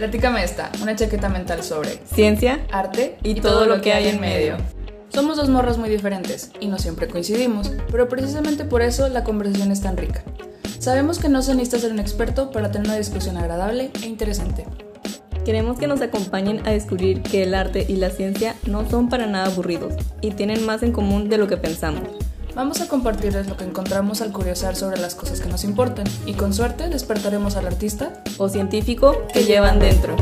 Platícame esta, una chaqueta mental sobre ciencia, arte y, todo, lo que hay en medio. Somos dos morras muy diferentes y no siempre coincidimos, pero precisamente por eso la conversación es tan rica. Sabemos que no se necesita ser un experto para tener una discusión agradable e interesante. Queremos que nos acompañen a descubrir que el arte y la ciencia no son para nada aburridos y tienen más en común de lo que pensamos. Vamos a compartirles lo que encontramos al curiosar sobre las cosas que nos importan y con suerte despertaremos al artista o científico que llevan dentro.